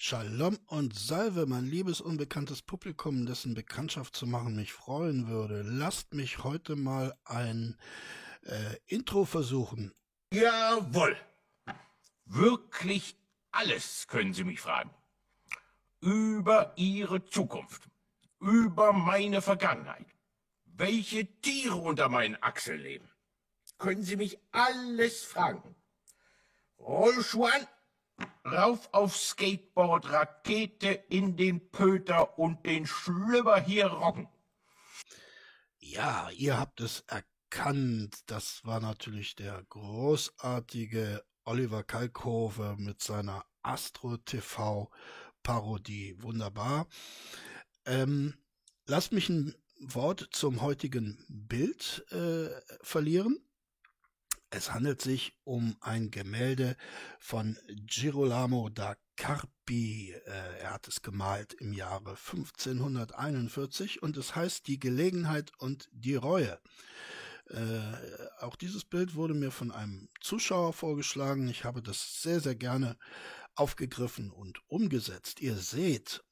Shalom und Salve, mein liebes unbekanntes Publikum, dessen Bekanntschaft zu machen mich freuen würde. Lasst mich heute mal ein äh, Intro versuchen. Jawohl. Wirklich alles können Sie mich fragen. Über Ihre Zukunft, über meine Vergangenheit, welche Tiere unter meinen Achseln leben. Können Sie mich alles fragen. Rollschuh an, rauf aufs Skateboard, Rakete in den Pöter und den Schlüpper hier rocken. Ja, ihr habt es erkannt. Das war natürlich der großartige Oliver Kalkofe mit seiner Astro TV Parodie. Wunderbar. Ähm, lasst mich ein Wort zum heutigen Bild äh, verlieren. Es handelt sich um ein Gemälde von Girolamo da Carpi. Äh, er hat es gemalt im Jahre 1541 und es heißt Die Gelegenheit und die Reue. Äh, auch dieses Bild wurde mir von einem Zuschauer vorgeschlagen. Ich habe das sehr, sehr gerne aufgegriffen und umgesetzt. Ihr seht,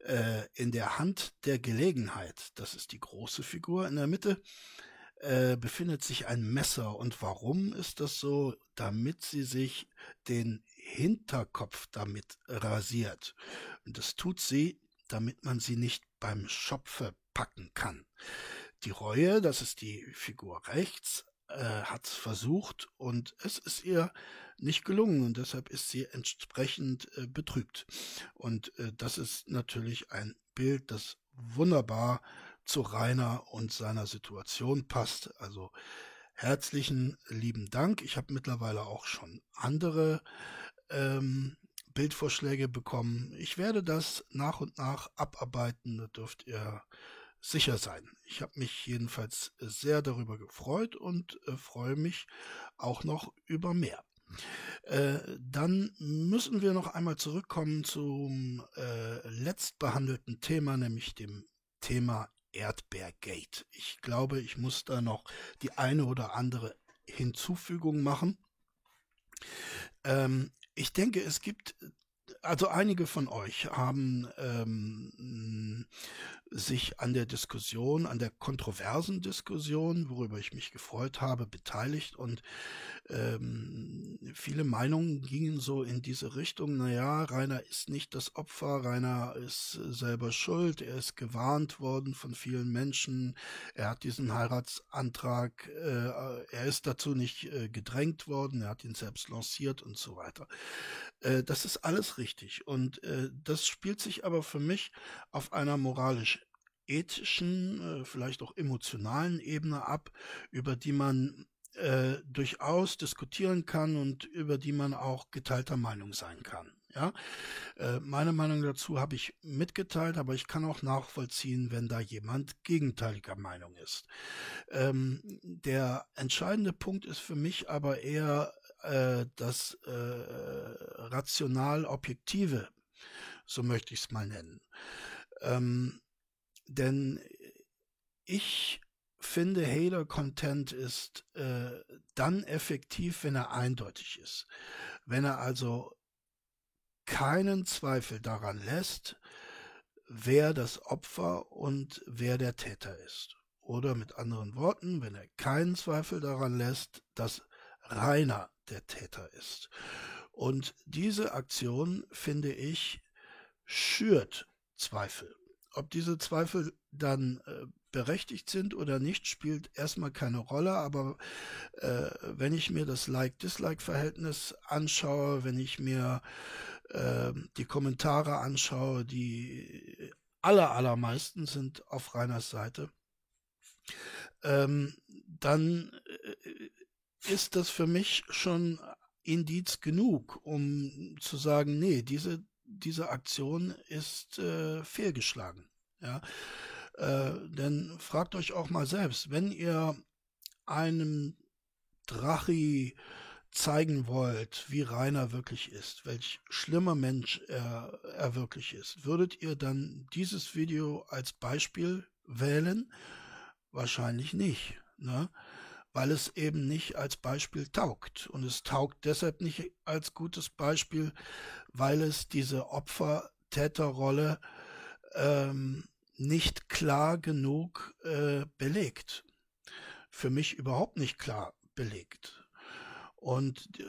äh, in der Hand der Gelegenheit, das ist die große Figur in der Mitte, äh, befindet sich ein Messer. Und warum ist das so? Damit sie sich den Hinterkopf damit rasiert. Und das tut sie, damit man sie nicht beim Schopfe packen kann. Die Reue, das ist die Figur rechts, äh, hat es versucht und es ist ihr nicht gelungen und deshalb ist sie entsprechend äh, betrübt. Und äh, das ist natürlich ein Bild, das wunderbar zu Rainer und seiner Situation passt. Also herzlichen lieben Dank. Ich habe mittlerweile auch schon andere ähm, Bildvorschläge bekommen. Ich werde das nach und nach abarbeiten, da dürft ihr sicher sein. Ich habe mich jedenfalls sehr darüber gefreut und äh, freue mich auch noch über mehr. Äh, dann müssen wir noch einmal zurückkommen zum äh, letzt Thema, nämlich dem Thema Erdbeergate. Ich glaube, ich muss da noch die eine oder andere Hinzufügung machen. Ähm, ich denke, es gibt also einige von euch haben ähm, sich an der Diskussion, an der kontroversen Diskussion, worüber ich mich gefreut habe, beteiligt und ähm, viele Meinungen gingen so in diese Richtung, naja, Rainer ist nicht das Opfer, Rainer ist selber schuld, er ist gewarnt worden von vielen Menschen, er hat diesen Heiratsantrag, äh, er ist dazu nicht äh, gedrängt worden, er hat ihn selbst lanciert und so weiter. Äh, das ist alles richtig und äh, das spielt sich aber für mich auf einer moralisch ethischen, äh, vielleicht auch emotionalen Ebene ab, über die man äh, durchaus diskutieren kann und über die man auch geteilter Meinung sein kann. Ja, äh, meine Meinung dazu habe ich mitgeteilt, aber ich kann auch nachvollziehen, wenn da jemand gegenteiliger Meinung ist. Ähm, der entscheidende Punkt ist für mich aber eher äh, das äh, rational objektive, so möchte ich es mal nennen. Ähm, denn ich finde, Hater-Content ist äh, dann effektiv, wenn er eindeutig ist. Wenn er also keinen Zweifel daran lässt, wer das Opfer und wer der Täter ist. Oder mit anderen Worten, wenn er keinen Zweifel daran lässt, dass Rainer der Täter ist. Und diese Aktion, finde ich, schürt Zweifel. Ob diese Zweifel dann äh, berechtigt sind oder nicht, spielt erstmal keine Rolle, aber äh, wenn ich mir das Like-Dislike-Verhältnis anschaue, wenn ich mir äh, die Kommentare anschaue, die aller, allermeisten sind auf Reiners Seite, ähm, dann äh, ist das für mich schon Indiz genug, um zu sagen, nee, diese, diese Aktion ist äh, fehlgeschlagen. Ja, äh, denn fragt euch auch mal selbst, wenn ihr einem Drachi zeigen wollt, wie Rainer wirklich ist, welch schlimmer Mensch er, er wirklich ist, würdet ihr dann dieses Video als Beispiel wählen? Wahrscheinlich nicht. Ne? Weil es eben nicht als Beispiel taugt. Und es taugt deshalb nicht als gutes Beispiel, weil es diese Opfer-Täter-Rolle ähm, nicht klar genug äh, belegt. Für mich überhaupt nicht klar belegt. Und äh,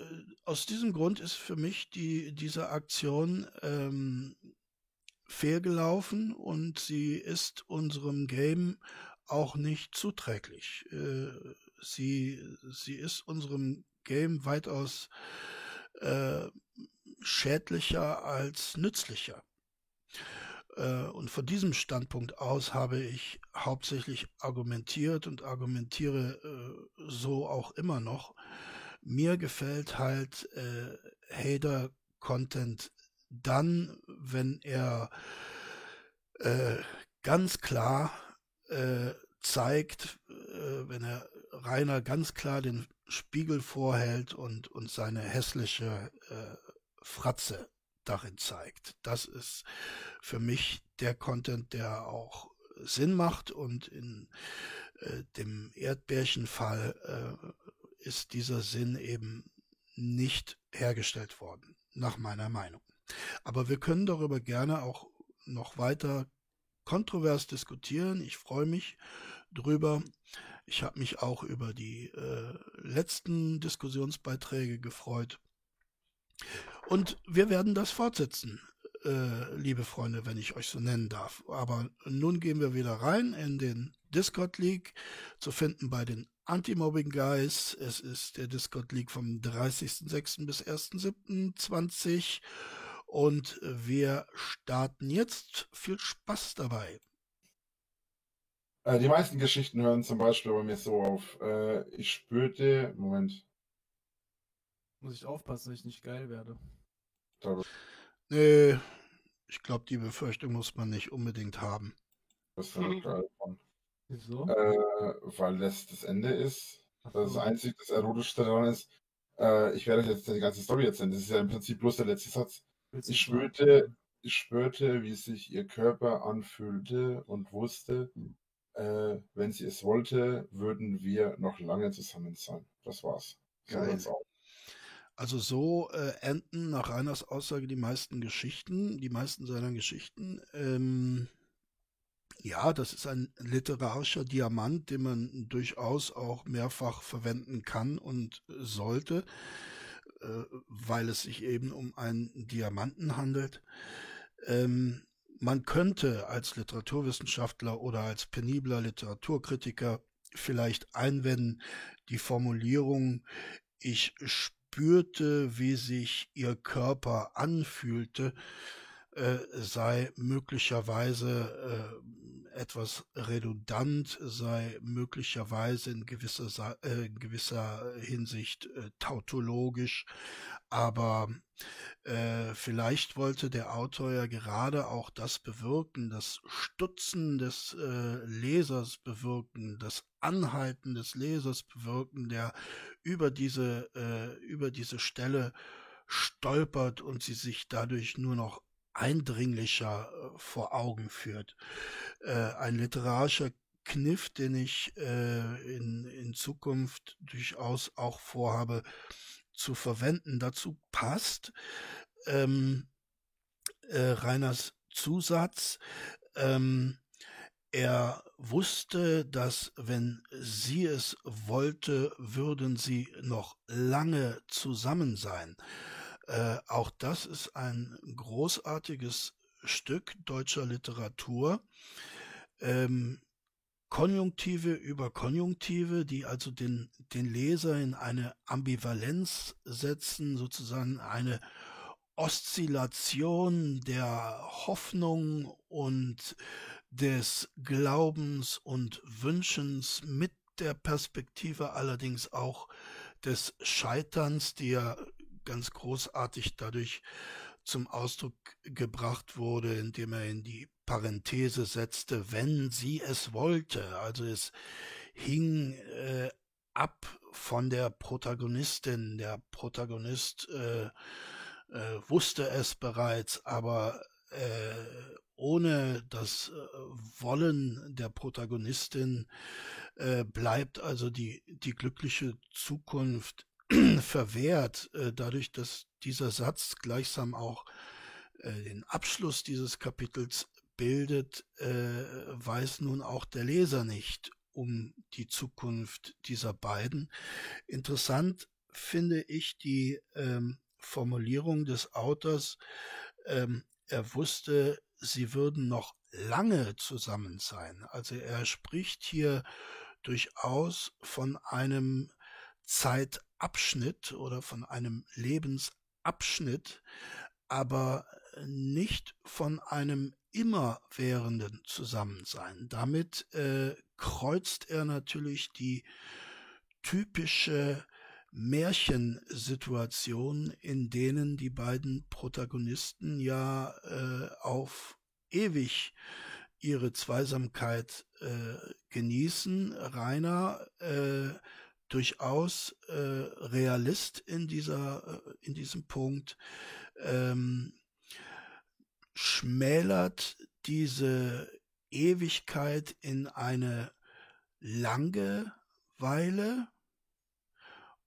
aus diesem Grund ist für mich die, diese Aktion ähm, fehlgelaufen und sie ist unserem Game auch nicht zuträglich. Äh, sie, sie ist unserem Game weitaus äh, schädlicher als nützlicher. Äh, und von diesem Standpunkt aus habe ich hauptsächlich argumentiert und argumentiere äh, so auch immer noch. Mir gefällt halt äh, Hater-Content dann, wenn er äh, ganz klar äh, zeigt, äh, wenn er Rainer ganz klar den Spiegel vorhält und, und seine hässliche äh, Fratze darin zeigt. Das ist für mich der Content, der auch Sinn macht und in äh, dem Erdbärchenfall äh, ist dieser Sinn eben nicht hergestellt worden, nach meiner Meinung. Aber wir können darüber gerne auch noch weiter kontrovers diskutieren. Ich freue mich drüber. Ich habe mich auch über die äh, letzten Diskussionsbeiträge gefreut. Und wir werden das fortsetzen, äh, liebe Freunde, wenn ich euch so nennen darf. Aber nun gehen wir wieder rein in den Discord League, zu finden bei den Anti-Mobbing Guys. Es ist der Discord League vom 30.06. bis 1.07.20 und wir starten jetzt. Viel Spaß dabei. Äh, die meisten Geschichten hören zum Beispiel bei mir so auf. Äh, ich spürte, Moment. Muss ich aufpassen, dass ich nicht geil werde. Nee, ich glaube, die Befürchtung muss man nicht unbedingt haben. Das ist mhm. geil von. Wieso? Äh, weil das das Ende ist. Das, das einzige, das Erotischste daran ist. Äh, ich werde euch jetzt die ganze Story erzählen. Das ist ja im Prinzip bloß der letzte Satz. Ich spürte, ich spürte, wie sich ihr Körper anfühlte und wusste, äh, wenn sie es wollte, würden wir noch lange zusammen sein. Das war's. Geil. Also so äh, enden nach Reiners Aussage die meisten Geschichten, die meisten seiner Geschichten. Ähm, ja, das ist ein literarischer Diamant, den man durchaus auch mehrfach verwenden kann und sollte. Äh, weil es sich eben um einen Diamanten handelt. Ähm, man könnte als Literaturwissenschaftler oder als penibler Literaturkritiker vielleicht einwenden, die Formulierung, ich spürte, wie sich ihr Körper anfühlte, äh, sei möglicherweise äh, etwas redundant, sei möglicherweise in gewisser, äh, in gewisser Hinsicht äh, tautologisch, aber äh, vielleicht wollte der Autor ja gerade auch das bewirken, das Stutzen des äh, Lesers bewirken, das Anhalten des Lesers bewirken, der über diese, äh, über diese Stelle stolpert und sie sich dadurch nur noch eindringlicher äh, vor Augen führt. Äh, ein literarischer Kniff, den ich äh, in, in Zukunft durchaus auch vorhabe zu verwenden. Dazu passt ähm, äh, Reiners Zusatz. Ähm, er wusste, dass wenn sie es wollte, würden sie noch lange zusammen sein. Äh, auch das ist ein großartiges Stück deutscher Literatur. Ähm, Konjunktive über Konjunktive, die also den, den Leser in eine Ambivalenz setzen, sozusagen eine Oszillation der Hoffnung und des Glaubens und Wünschens mit der Perspektive allerdings auch des Scheiterns, die ja ganz großartig dadurch zum Ausdruck gebracht wurde, indem er in die Parenthese setzte, wenn sie es wollte. Also es hing äh, ab von der Protagonistin. Der Protagonist äh, äh, wusste es bereits, aber äh, ohne das äh, Wollen der Protagonistin äh, bleibt also die, die glückliche Zukunft verwehrt, äh, dadurch, dass dieser Satz gleichsam auch äh, den Abschluss dieses Kapitels bildet, äh, weiß nun auch der Leser nicht um die Zukunft dieser beiden. Interessant finde ich die ähm, Formulierung des Autors, ähm, er wusste, sie würden noch lange zusammen sein. Also er spricht hier durchaus von einem Zeitabschnitt oder von einem Lebensabschnitt, aber nicht von einem immerwährenden Zusammensein. Damit äh, kreuzt er natürlich die typische Märchensituation, in denen die beiden Protagonisten ja äh, auf ewig ihre Zweisamkeit äh, genießen. Rainer äh, durchaus äh, Realist in dieser äh, in diesem Punkt. Ähm, schmälert diese Ewigkeit in eine Langeweile?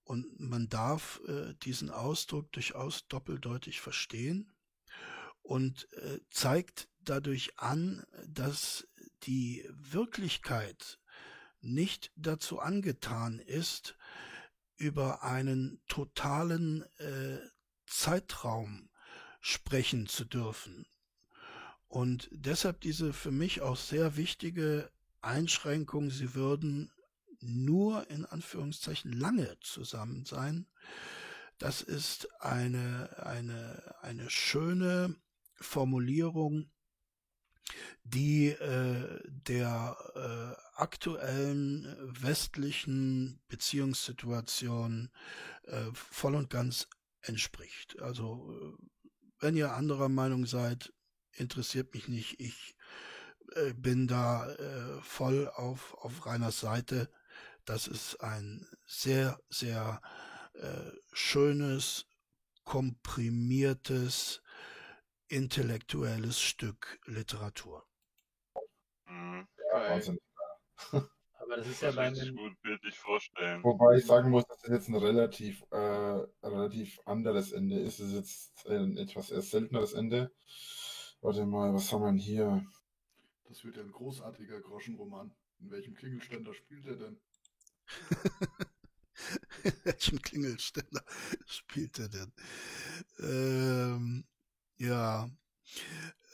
Und man darf äh, diesen Ausdruck durchaus doppeldeutig verstehen und äh, zeigt dadurch an, dass die Wirklichkeit nicht dazu angetan ist, über einen totalen äh, Zeitraum sprechen zu dürfen. Und deshalb diese für mich auch sehr wichtige Einschränkung, sie würden nur in Anführungszeichen lange zusammen sein. Das ist eine, eine, eine schöne Formulierung, die äh, der äh, aktuellen westlichen Beziehungssituation äh, voll und ganz entspricht. Also äh, wenn ihr anderer Meinung seid, interessiert mich nicht. Ich äh, bin da äh, voll auf, auf Reiners Seite. Das ist ein sehr, sehr äh, schönes, komprimiertes, intellektuelles Stück Literatur. Mhm. Ja, Wahnsinn. Aber das ist ja bei einem gut bildlich vorstellen. Wobei ich sagen muss, dass das jetzt ein relativ, äh, relativ anderes Ende ist. Es ist jetzt ein etwas eher selteneres Ende. Warte mal, was haben wir denn hier? Das wird ja ein großartiger Groschenroman. In welchem Klingelständer spielt er denn? In welchem Klingelständer spielt er denn? Ähm, ja,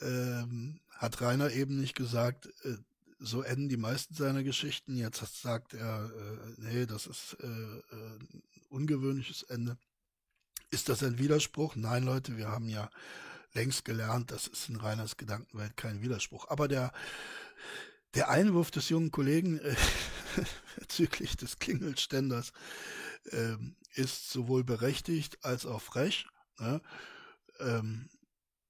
ähm, hat Rainer eben nicht gesagt, äh, so enden die meisten seiner Geschichten. Jetzt sagt er, äh, nee, das ist äh, äh, ein ungewöhnliches Ende. Ist das ein Widerspruch? Nein, Leute, wir haben ja längst gelernt, das ist in Reiners Gedankenwelt kein Widerspruch. Aber der, der Einwurf des jungen Kollegen äh, bezüglich des Klingelständers äh, ist sowohl berechtigt als auch frech. Ne? Ähm,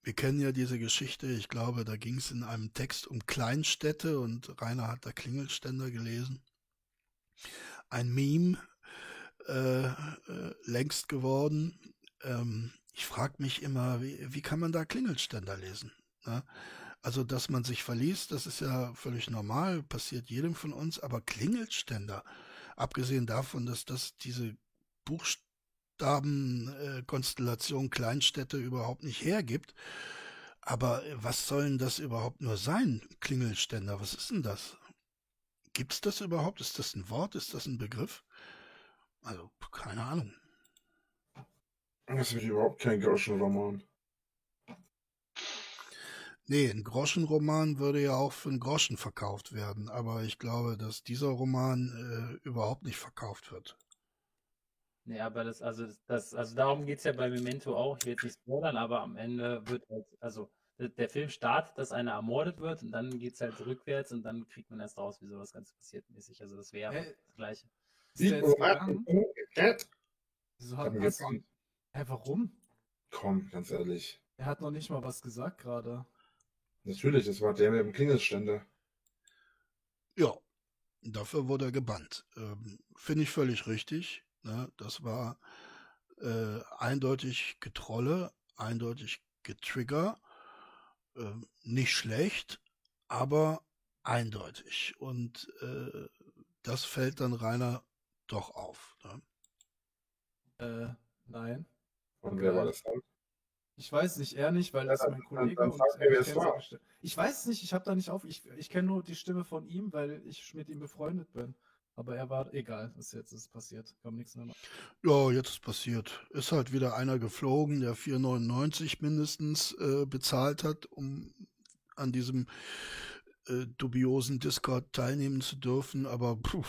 wir kennen ja diese Geschichte, ich glaube, da ging es in einem Text um Kleinstädte und Rainer hat da Klingelständer gelesen. Ein Meme äh, äh, längst geworden. Ähm, ich frage mich immer, wie, wie kann man da Klingelständer lesen? Ne? Also, dass man sich verliest, das ist ja völlig normal, passiert jedem von uns, aber Klingelständer, abgesehen davon, dass das diese Buchstabenkonstellation äh, Kleinstädte überhaupt nicht hergibt, aber was sollen das überhaupt nur sein, Klingelständer? Was ist denn das? Gibt's das überhaupt? Ist das ein Wort? Ist das ein Begriff? Also, keine Ahnung. Das wird überhaupt kein Groschenroman. Nee, ein Groschenroman würde ja auch für einen Groschen verkauft werden, aber ich glaube, dass dieser Roman äh, überhaupt nicht verkauft wird. Nee, aber das, also, das, also darum geht es ja bei Memento auch. Ich will jetzt nicht spoilern, aber am Ende wird halt, also der Film startet, dass einer ermordet wird und dann geht es halt rückwärts und dann kriegt man erst raus, wieso das Ganze passiert mäßig. Also das wäre das Gleiche. Ist der jetzt gegangen? Wieso hat, hast, Hä, warum? Komm, ganz ehrlich. Er hat noch nicht mal was gesagt gerade. Natürlich, das war der mit dem Klingelständer. Ja, dafür wurde er gebannt. Ähm, Finde ich völlig richtig. Ne? Das war äh, eindeutig Getrolle, eindeutig Getrigger. äh, nicht schlecht, aber eindeutig. Und äh, das fällt dann Rainer doch auf. Ne? Äh, nein. Und wer war das dann? Ich weiß nicht, er nicht, weil Ja, das dann- mein dann- Kollege dann und seine Stimme. Ich weiß es nicht, ich habe da nicht auf. Ich, ich kenne nur die Stimme von ihm, weil ich mit ihm befreundet bin. Aber er war egal, ist jetzt ist passiert. Kam nichts mehr. Ja, jetzt ist passiert. Ist halt wieder einer geflogen, der 4,99 mindestens äh, bezahlt hat, um an diesem äh, dubiosen Discord teilnehmen zu dürfen. Aber puh,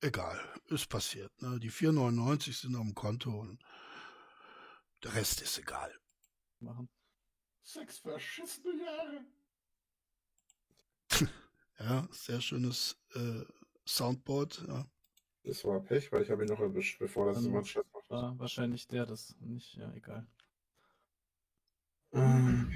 egal, ist passiert. Ne? Die 4,99 sind auf dem Konto und der Rest ist egal. machen. Sechs verschissene Jahre. Ja, sehr schönes äh, Soundboard. Ja. Das war Pech, weil ich habe ihn noch erwischt, bevor das jemand Stress macht. War wahrscheinlich der, das nicht, ja, egal. Ähm,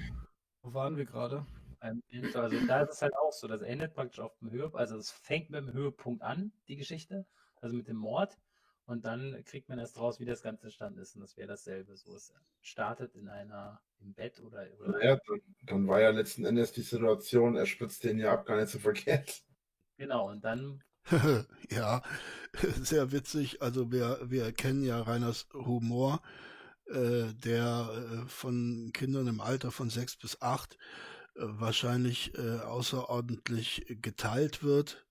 Wo waren wir gerade? Beim Ende, also da ist es halt auch so, das endet praktisch auf dem Höhepunkt, also es fängt mit dem Höhepunkt an, die Geschichte, also mit dem Mord, und dann kriegt man erst raus, wie das Ganze entstanden ist, und das wäre dasselbe. So, es startet in einer, im Bett oder, oder naja, dann, dann war ja letzten Endes die Situation, er spritzt den ja ab, gar nicht so verkehrt. genau, und dann, ja, sehr witzig. Also wir, wir erkennen ja Reiners Humor, äh, der äh, von Kindern im Alter von sechs bis acht äh, wahrscheinlich äh, außerordentlich geteilt wird.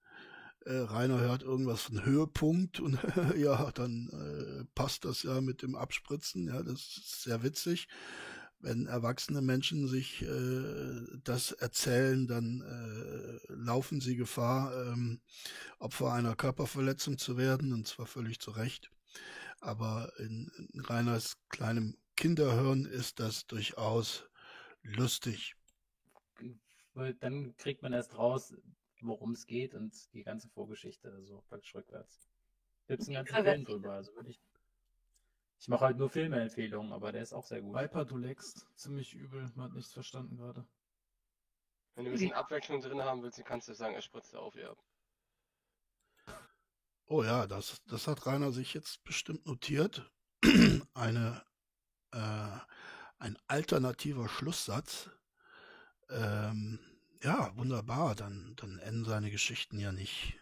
Äh, Rainer hört irgendwas von Höhepunkt und ja, dann äh, passt das ja mit dem Abspritzen. Ja, das ist sehr witzig. Wenn erwachsene Menschen sich äh, das erzählen, dann äh, laufen sie Gefahr, ähm, Opfer einer Körperverletzung zu werden, und zwar völlig zu Recht. Aber in, in Reiners kleinem Kinderhirn ist das durchaus lustig. weil dann kriegt man erst raus, worum es geht und die ganze Vorgeschichte, also praktisch rückwärts. Gibt's einen ganzen Film drüber, also würde ich. Ich mache halt nur Filmeempfehlungen, aber der ist auch sehr gut. Viper, du leckst. Ziemlich übel. Man hat nichts verstanden gerade. Wenn du ein bisschen Abwechslung drin haben willst, dann kannst du sagen, er spritzt auf ihr ab. Oh ja, das, das hat Rainer sich jetzt bestimmt notiert. Eine, äh, ein alternativer Schlusssatz. Ähm, ja, wunderbar. Dann, dann enden seine Geschichten ja nicht,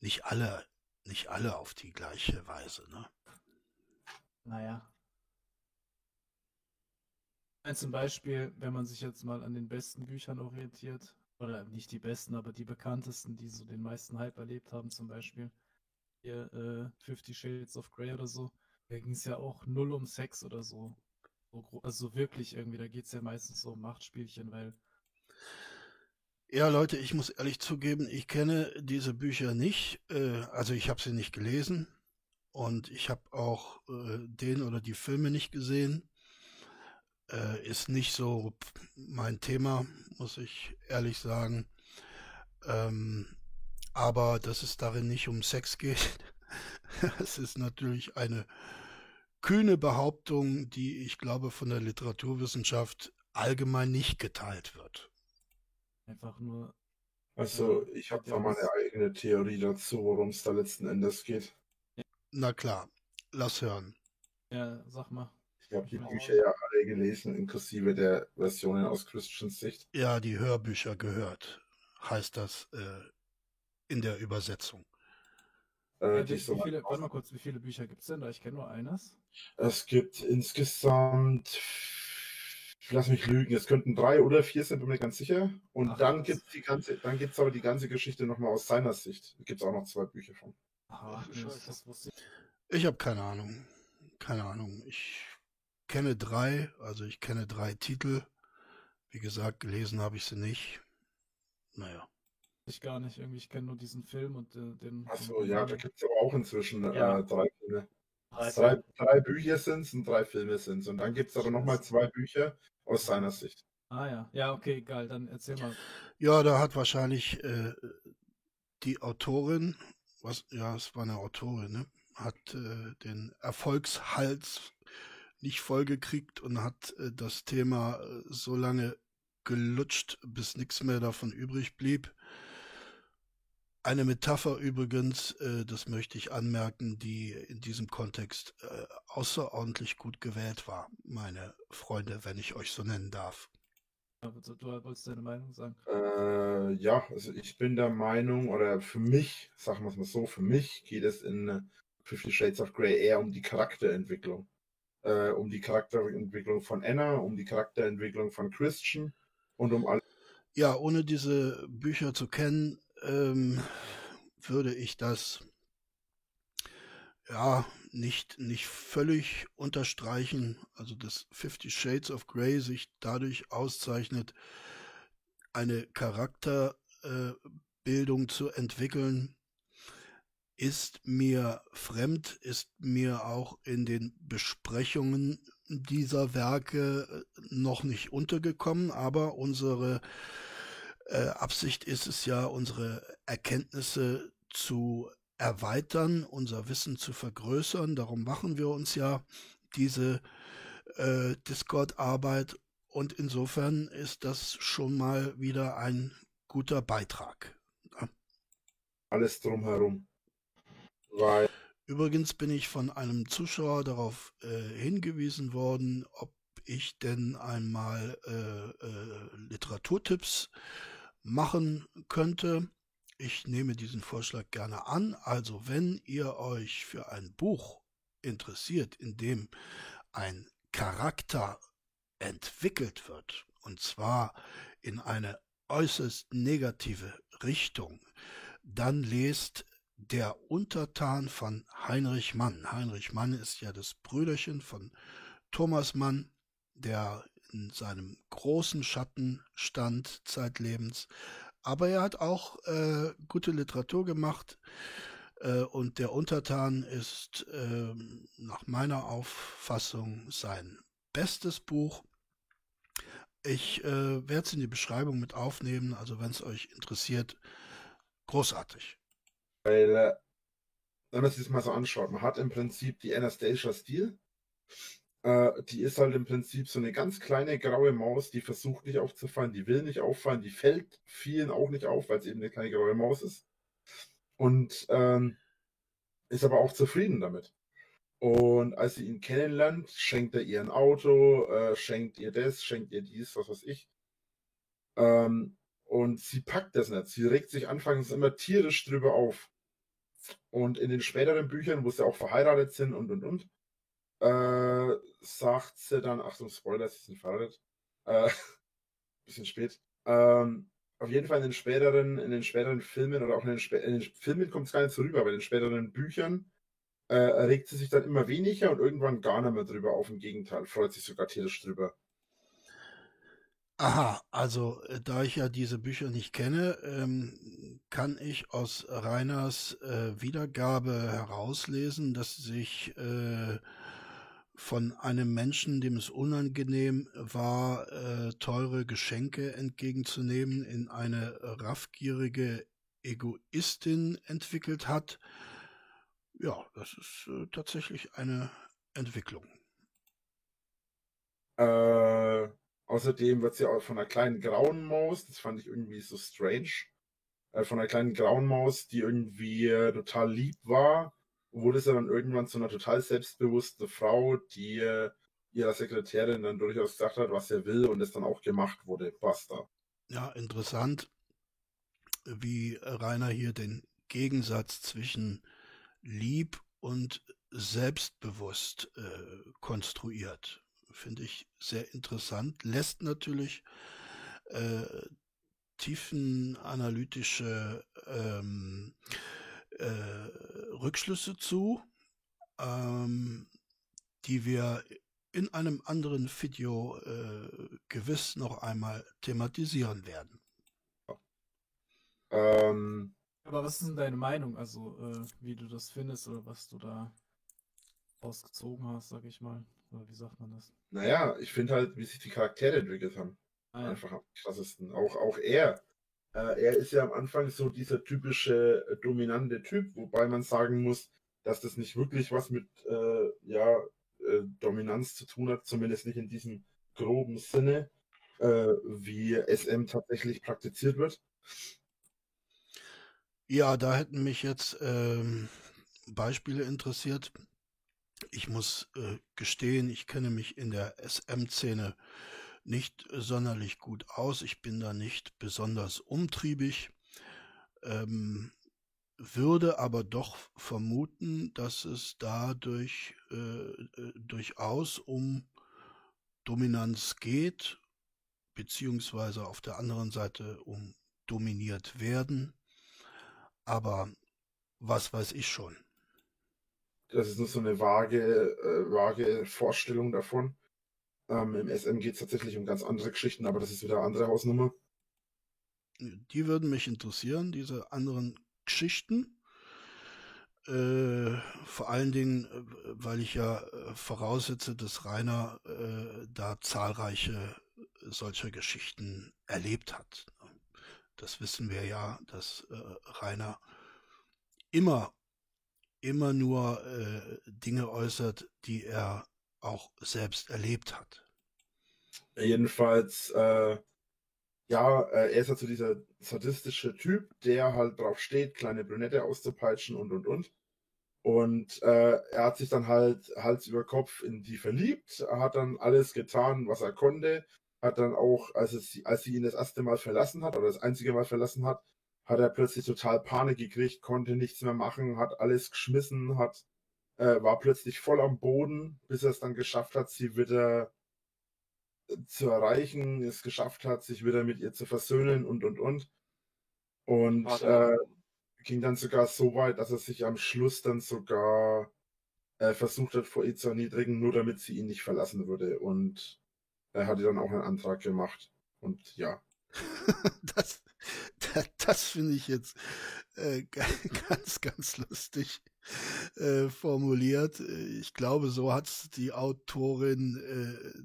nicht alle, nicht alle auf die gleiche Weise, ne? Naja. Ein zum Beispiel, wenn man sich jetzt mal an den besten Büchern orientiert, oder nicht die besten, aber die bekanntesten, die so den meisten Hype erlebt haben, zum Beispiel hier äh, Fifty Shades of Grey oder so, da ging es ja auch null um Sex oder so. also wirklich irgendwie, da geht es ja meistens so um Machtspielchen, weil Ja, Leute, ich muss ehrlich zugeben, ich kenne diese Bücher nicht. Äh, also ich habe sie nicht gelesen und ich habe auch äh, den oder die Filme nicht gesehen. Äh, ist nicht so mein Thema, muss ich ehrlich sagen. Ähm, aber dass es darin nicht um Sex geht, es ist natürlich eine kühne Behauptung, die ich glaube von der Literaturwissenschaft allgemein nicht geteilt wird. einfach nur Also, ich habe da meine eigene Theorie dazu, worum es da letzten Endes geht. Na klar, lass hören. Ja, sag mal. Ich habe die. Bücher ja alle gelesen, inklusive der Versionen aus Christians Sicht. Ja, die Hörbücher gehört, heißt das äh, in der Übersetzung. Äh, Ja, wie, so viele, warte mal kurz, wie viele Bücher gibt es denn da? Ich kenne nur eines. Es gibt insgesamt, lass mich lügen, es könnten drei oder vier sein, bin mir ganz sicher. Und Ach, dann krass. gibt's die ganze, dann gibt's aber die ganze Geschichte nochmal aus seiner Sicht. Da gibt's auch noch zwei Bücher von. Ach das, wusste ich. Ich habe keine Ahnung. Keine Ahnung. Ich kenne drei, also ich kenne drei Titel. Wie gesagt, gelesen habe ich sie nicht. Naja. Ich gar nicht. Irgendwie, ich kenne nur diesen Film und äh, den. Achso, ja, da gibt's aber auch inzwischen Ja. äh, drei Filme. Drei Drei, drei Bücher sind's und drei Filme sind's. Und dann gibt's aber nochmal zwei Bücher aus seiner Sicht. Ah ja. Ja, okay, geil. Dann erzähl mal. Ja, da hat wahrscheinlich äh, die Autorin, was, ja, es war eine Autorin, ne? hat äh, den Erfolgshals nicht vollgekriegt und hat äh, das Thema äh, so lange gelutscht, bis nichts mehr davon übrig blieb. Eine Metapher übrigens, äh, das möchte ich anmerken, die in diesem Kontext äh, außerordentlich gut gewählt war, meine Freunde, wenn ich euch so nennen darf. Du, wolltest deine Meinung sagen. Äh, ja, also ich bin der Meinung, oder für mich, sagen wir es mal so, für mich geht es in Fifty Shades of Grey eher um die Charakterentwicklung. Äh, um die Charakterentwicklung von Anna, um die Charakterentwicklung von Christian und um alles. Ja, ohne diese Bücher zu kennen, ähm, würde ich das ja nicht, nicht völlig unterstreichen. Also, dass Fifty Shades of Grey sich dadurch auszeichnet, eine Charakterbildung äh, zu entwickeln, ist mir fremd, ist mir auch in den Besprechungen dieser Werke äh, noch nicht untergekommen, aber unsere äh, Absicht ist es ja, unsere Erkenntnisse zu erweitern, unser Wissen zu vergrößern. Darum machen wir uns ja diese äh, Discord-Arbeit und insofern ist das schon mal wieder ein guter Beitrag. Ja. Alles drumherum. Weil Übrigens bin ich von einem Zuschauer darauf äh, hingewiesen worden, ob ich denn einmal äh, äh, Literaturtipps machen könnte. Ich nehme diesen Vorschlag gerne an. Also wenn ihr euch für ein Buch interessiert, in dem ein Charakter entwickelt wird, und zwar in eine äußerst negative Richtung, dann lest der Untertan von Heinrich Mann. Heinrich Mann ist ja das Brüderchen von Thomas Mann, der in seinem großen Schatten stand zeitlebens. Aber er hat auch äh, gute Literatur gemacht. Äh, und der Untertan ist äh, nach meiner Auffassung sein bestes Buch. Ich äh, werde es in die Beschreibung mit aufnehmen, also wenn es euch interessiert, großartig. Weil, äh, wenn man sich das mal so anschaut, man hat im Prinzip die Anastasia Steel. Äh, die ist halt im Prinzip so eine ganz kleine graue Maus, die versucht nicht aufzufallen, die will nicht auffallen, die fällt vielen auch nicht auf, weil es eben eine kleine graue Maus ist. Und ähm, ist aber auch zufrieden damit. Und als sie ihn kennenlernt, schenkt er ihr ein Auto, äh, schenkt ihr das, schenkt ihr dies, was weiß ich. Ähm, und sie packt das nicht. Sie regt sich anfangs immer tierisch drüber auf. Und in den späteren Büchern, wo sie auch verheiratet sind und und und, äh, sagt sie dann, Achtung, Spoiler, sie sind verheiratet, äh, bisschen spät, ähm, auf jeden Fall in den späteren, in den späteren Filmen oder auch in den, in den Filmen kommt es gar nicht so rüber, aber in den späteren Büchern äh, regt sie sich dann immer weniger und irgendwann gar nicht mehr drüber auf. Im Gegenteil, freut sich sogar tierisch drüber. Aha, also äh, da ich ja diese Bücher nicht kenne, ähm, kann ich aus Reiners äh, Wiedergabe herauslesen, dass sich äh, von einem Menschen, dem es unangenehm war, äh, teure Geschenke entgegenzunehmen, in eine raffgierige Egoistin entwickelt hat. Ja, das ist äh, tatsächlich eine Entwicklung. Äh, Außerdem wird sie auch von einer kleinen grauen Maus, das fand ich irgendwie so strange, äh, von einer kleinen grauen Maus, die irgendwie äh, total lieb war, wurde sie dann irgendwann zu einer total selbstbewussten Frau, die äh, ihrer Sekretärin dann durchaus gesagt hat, was er will und es dann auch gemacht wurde. Basta. Ja, interessant, wie Rainer hier den Gegensatz zwischen lieb und selbstbewusst äh, konstruiert finde ich sehr interessant, lässt natürlich äh, tiefenanalytische ähm, äh, Rückschlüsse zu, ähm, die wir in einem anderen Video äh, gewiss noch einmal thematisieren werden. Ähm, Aber was ist denn deine Meinung, also äh, wie du das findest oder was du da ausgezogen hast, sag ich mal? Oder wie sagt man das? Naja, ich finde halt, wie sich die Charaktere entwickelt haben. Ah, ja. Einfach am krassesten. Auch, auch er. Äh, er ist ja am Anfang so dieser typische äh, dominante Typ, wobei man sagen muss, dass das nicht wirklich was mit äh, ja, äh, Dominanz zu tun hat, zumindest nicht in diesem groben Sinne, äh, wie SM tatsächlich praktiziert wird. Ja, da hätten mich jetzt ähm, Beispiele interessiert. Ich muss äh, gestehen, ich kenne mich in der SM-Szene nicht sonderlich gut aus. Ich bin da nicht besonders umtriebig, ähm, würde aber doch vermuten, dass es dadurch äh, äh, durchaus um Dominanz geht, beziehungsweise auf der anderen Seite um dominiert werden. Aber was weiß ich schon. Das ist nur so eine vage, äh, vage Vorstellung davon. Ähm, Im SM geht es tatsächlich um ganz andere Geschichten, aber das ist wieder eine andere Hausnummer. Die würden mich interessieren, diese anderen Geschichten. Äh, vor allen Dingen, äh, weil ich ja äh, voraussetze, dass Rainer äh, da zahlreiche solcher Geschichten erlebt hat. Das wissen wir ja, dass äh, Rainer immer, immer nur äh, Dinge äußert, die er auch selbst erlebt hat. Jedenfalls, äh, ja, äh, er ist halt so dieser sadistische Typ, der halt drauf steht, kleine Brünette auszupeitschen und und und. Und äh, er hat sich dann halt Hals über Kopf in die verliebt, hat dann alles getan, was er konnte, hat dann auch, als, es, als sie ihn das erste Mal verlassen hat oder das einzige Mal verlassen hat, hat er plötzlich total Panik gekriegt, konnte nichts mehr machen, hat alles geschmissen, hat äh, war plötzlich voll am Boden, bis er es dann geschafft hat, sie wieder äh, zu erreichen, es geschafft hat, sich wieder mit ihr zu versöhnen und und und. Und äh, ging dann sogar so weit, dass er sich am Schluss dann sogar äh, versucht hat, vor ihr zu erniedrigen, nur damit sie ihn nicht verlassen würde. Und er hatte dann auch einen Antrag gemacht. Und ja. das, das, das finde ich jetzt äh, ganz, ganz lustig äh, formuliert. Ich glaube, so hat die Autorin äh,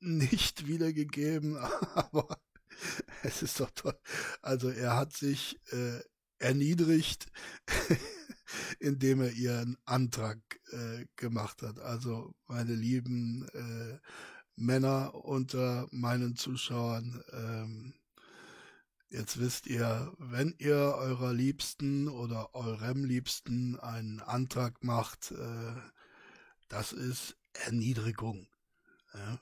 nicht wiedergegeben, aber es ist doch toll. Also er hat sich äh, erniedrigt, indem er ihren Antrag äh, gemacht hat. Also meine lieben äh, Männer unter meinen Zuschauern, ähm, Jetzt wisst ihr, wenn ihr eurer Liebsten oder eurem Liebsten einen Antrag macht, äh, das ist Erniedrigung. Ja?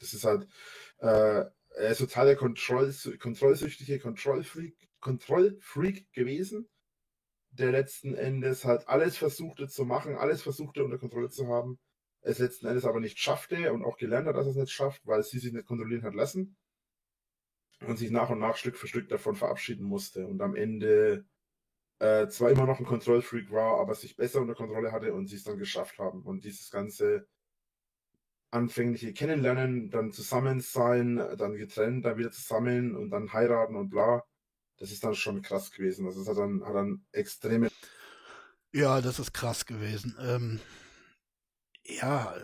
Das ist halt, äh, er ist total der Kontroll, kontrollsüchtige Kontrollfreak, Kontrollfreak gewesen, der letzten Endes halt alles versuchte zu machen, alles versuchte unter Kontrolle zu haben, es letzten Endes aber nicht schaffte und auch gelernt hat, dass es nicht schafft, weil sie sich nicht kontrollieren hat lassen und sich nach und nach Stück für Stück davon verabschieden musste und am Ende äh, zwar immer noch ein Kontrollfreak war, aber sich besser unter Kontrolle hatte und sie es dann geschafft haben. Und dieses ganze anfängliche Kennenlernen, dann zusammen sein, dann getrennt, dann wieder zusammen und dann heiraten und bla, das ist dann schon krass gewesen. Also es hat dann, hat dann extreme. Ja, das ist krass gewesen. Ähm, ja,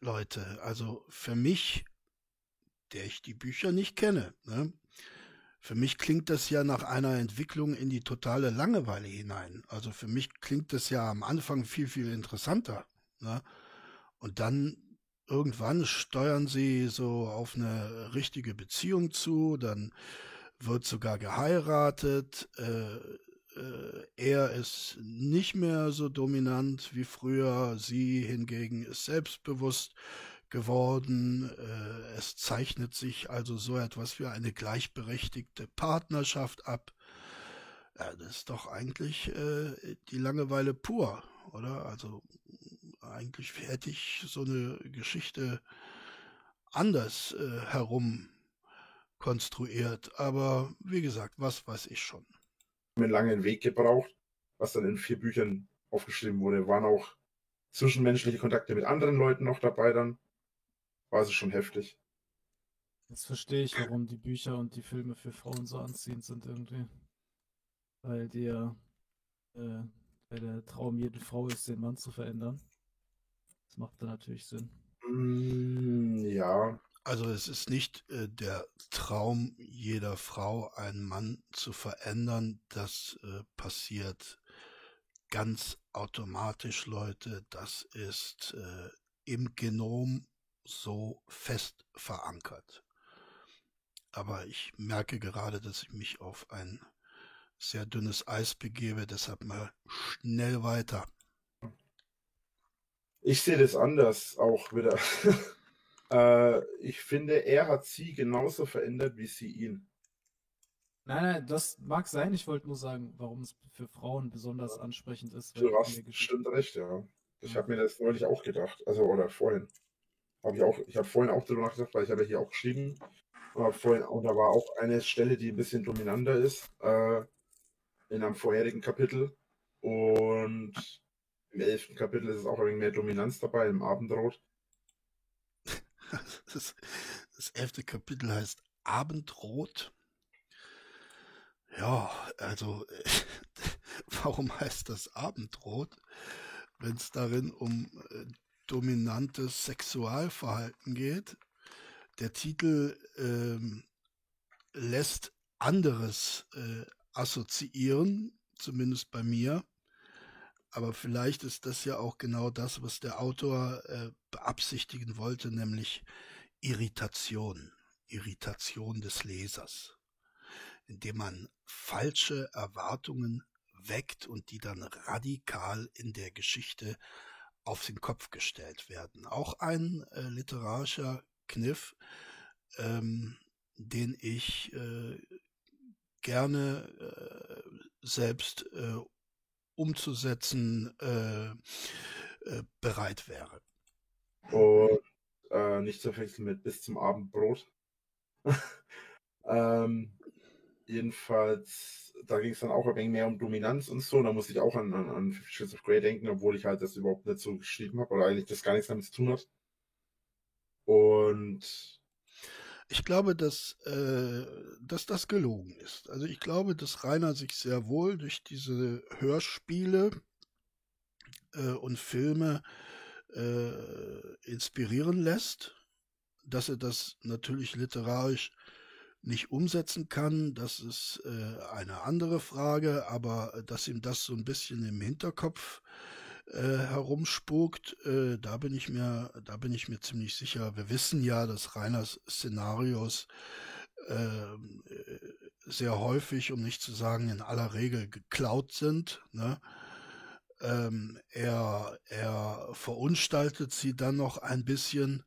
Leute, also für mich der ich die Bücher nicht kenne. Ne? Für mich klingt das ja nach einer Entwicklung in die totale Langeweile hinein. Also für mich klingt das ja am Anfang viel, viel interessanter. Ne? Und dann irgendwann steuern sie so auf eine richtige Beziehung zu, dann wird sogar geheiratet, äh, äh, er ist nicht mehr so dominant wie früher, sie hingegen ist selbstbewusst, geworden. Äh, es zeichnet sich also so etwas wie eine gleichberechtigte Partnerschaft ab. Ja, das ist doch eigentlich äh, die Langeweile pur, oder? Also eigentlich hätte ich so eine Geschichte anders äh, herum konstruiert. Aber wie gesagt, was weiß ich schon. Einen langen Weg gebraucht, was dann in vier Büchern aufgeschrieben wurde, waren auch zwischenmenschliche Kontakte mit anderen Leuten noch dabei dann war es schon heftig. Jetzt verstehe ich, warum die Bücher und die Filme für Frauen so anziehend sind irgendwie. Weil der, äh, weil der Traum jeder Frau ist, den Mann zu verändern. Das macht dann natürlich Sinn. Mm, ja. Also es ist nicht äh, der Traum jeder Frau, einen Mann zu verändern. Das äh, passiert ganz automatisch, Leute. Das ist äh, im Genom so fest verankert. Aber ich merke gerade, dass ich mich auf ein sehr dünnes Eis begebe, deshalb mal schnell weiter. Ich sehe das anders auch wieder. Äh, ich finde, er hat sie genauso verändert wie sie ihn. Nein, nein, das mag sein. Ich wollte nur sagen, warum es für Frauen besonders ansprechend ist. Du hast in der Geschichte- stimmt recht, ja. Ich Ja. habe mir das neulich auch gedacht. Also, oder vorhin. Habe ich auch, ich habe vorhin auch darüber nachgedacht, weil ich habe hier auch geschrieben. Hab vorhin, und da war auch eine Stelle, die ein bisschen dominanter ist, äh, in einem vorherigen Kapitel. Und im elften Kapitel ist es auch ein wenig mehr Dominanz dabei, im Abendrot. Das, das elfte Kapitel heißt Abendrot. Ja, also warum heißt das Abendrot, wenn es darin um äh, dominantes Sexualverhalten geht? Der Titel ähm, lässt anderes äh, assoziieren, zumindest bei mir. Aber vielleicht ist das ja auch genau das, was der Autor äh, beabsichtigen wollte, nämlich Irritation, Irritation des Lesers, indem man falsche Erwartungen weckt und die dann radikal in der Geschichte auf den Kopf gestellt werden. Auch ein äh, literarischer Kniff, ähm, den ich äh, gerne äh, selbst äh, umzusetzen äh, äh, bereit wäre. Und nicht zu verwechseln mit bis zum Abendbrot. ähm, jedenfalls, da ging es dann auch ein wenig mehr um Dominanz und so. Da musste ich auch an, an, an Shades of Grey denken, obwohl ich halt das überhaupt nicht so geschrieben habe oder eigentlich das gar nichts damit zu tun hat. Und Ich glaube, dass, äh, dass das gelogen ist. Also ich glaube, dass Rainer sich sehr wohl durch diese Hörspiele äh, und Filme äh, inspirieren lässt, dass er das natürlich literarisch nicht umsetzen kann, das ist äh, eine andere Frage, aber äh, dass ihm das so ein bisschen im Hinterkopf äh, herumspukt, äh, da bin ich mir, da bin ich mir ziemlich sicher. Wir wissen ja, dass Reiners Szenarios ähm, äh, sehr häufig, um nicht zu sagen in aller Regel geklaut sind. Ne? Ähm, er, er verunstaltet sie dann noch ein bisschen,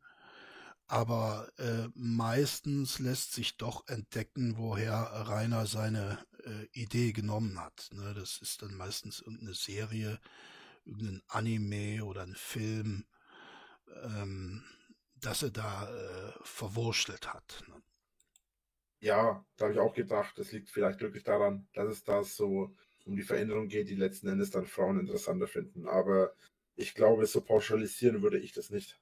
aber äh, meistens lässt sich doch entdecken, woher Rainer seine äh, Idee genommen hat. Ne? Das ist dann meistens irgendeine Serie, irgendein Anime oder ein Film, ähm, dass er da äh, verwurschtelt hat. Ne? ja, da habe ich auch gedacht, es liegt vielleicht wirklich daran, dass es da so um die Veränderung geht, die letzten Endes dann Frauen interessanter finden. Aber ich glaube, so pauschalisieren würde ich das nicht.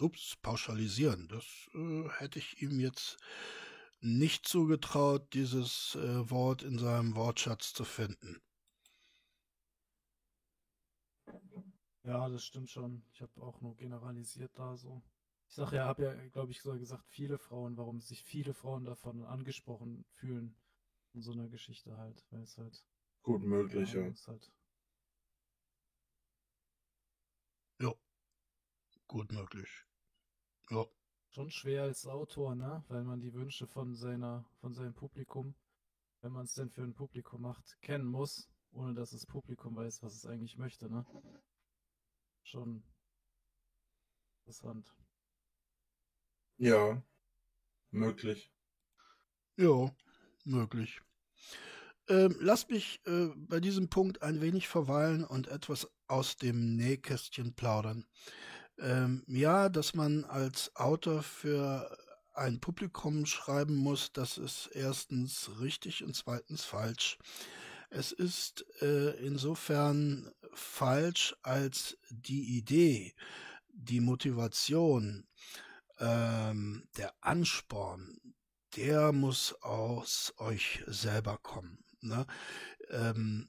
Ups, pauschalisieren. Das äh, hätte ich ihm jetzt nicht zugetraut, dieses äh, Wort in seinem Wortschatz zu finden. Ja, das stimmt schon. Ich habe auch nur generalisiert da so. Ich sag ja, habe ja, glaube ich, so gesagt, viele Frauen, warum sich viele Frauen davon angesprochen fühlen in so einer Geschichte halt, weil es halt, Gut möglich, ja, ja. es halt Gut möglich. Ja. schon schwer als Autor, ne? Weil man die Wünsche von seiner, von seinem Publikum, wenn man es denn für ein Publikum macht, kennen muss, ohne dass das Publikum weiß, was es eigentlich möchte, ne? Schon interessant. Ja, möglich. Ja, möglich. Ähm, lasst mich äh, bei diesem Punkt ein wenig verweilen und etwas aus dem Nähkästchen plaudern. Ähm, ja, dass man als Autor für ein Publikum schreiben muss, das ist erstens richtig und zweitens falsch. Es ist äh, insofern falsch, als die Idee, die Motivation, ähm, der Ansporn, der muss aus euch selber kommen. Ne? Ähm,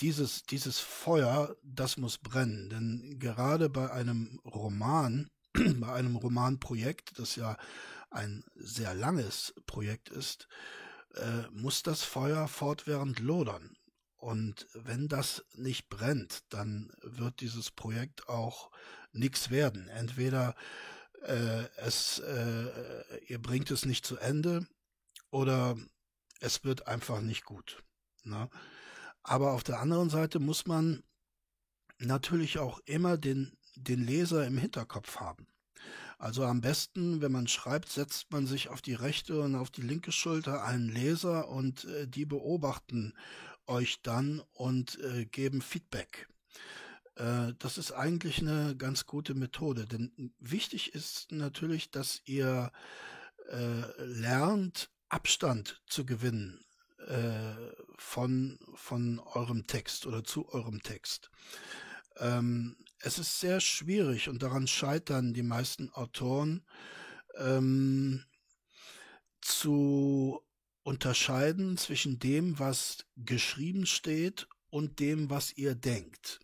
dieses, dieses Feuer, das muss brennen. Denn gerade bei einem Roman, bei einem Romanprojekt, das ja ein sehr langes Projekt ist, äh, muss das Feuer fortwährend lodern. Und wenn das nicht brennt, dann wird dieses Projekt auch nichts werden. Entweder äh, es, äh, ihr bringt es nicht zu Ende oder es wird einfach nicht gut. Ne? Aber auf der anderen Seite muss man natürlich auch immer den, den Leser im Hinterkopf haben. Also am besten, wenn man schreibt, setzt man sich auf die rechte und auf die linke Schulter einen Leser und äh, die beobachten euch dann und äh, geben Feedback. Äh, das ist eigentlich eine ganz gute Methode, denn wichtig ist natürlich, dass ihr äh, lernt, Abstand zu gewinnen äh, von, von eurem Text oder zu eurem Text. Ähm, es ist sehr schwierig und daran scheitern die meisten Autoren ähm, zu unterscheiden zwischen dem, was geschrieben steht und dem, was ihr denkt.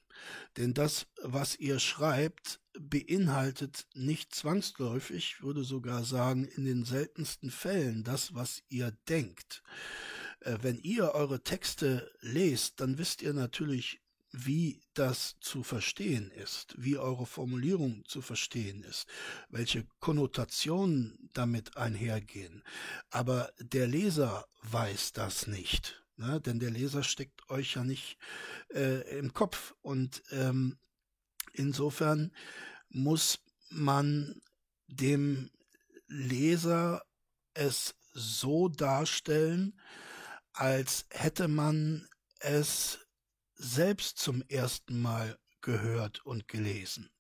Denn das, was ihr schreibt, beinhaltet nicht zwangsläufig, würde sogar sagen, in den seltensten Fällen das, was ihr denkt. Äh, wenn ihr eure Texte lest, dann wisst ihr natürlich, wie das zu verstehen ist, wie eure Formulierung zu verstehen ist, welche Konnotationen damit einhergehen. Aber der Leser weiß das nicht, ne? denn der Leser steckt euch ja nicht äh, im Kopf. Und ähm, insofern muss man dem Leser es so darstellen, als hätte man es selbst zum ersten Mal gehört und gelesen.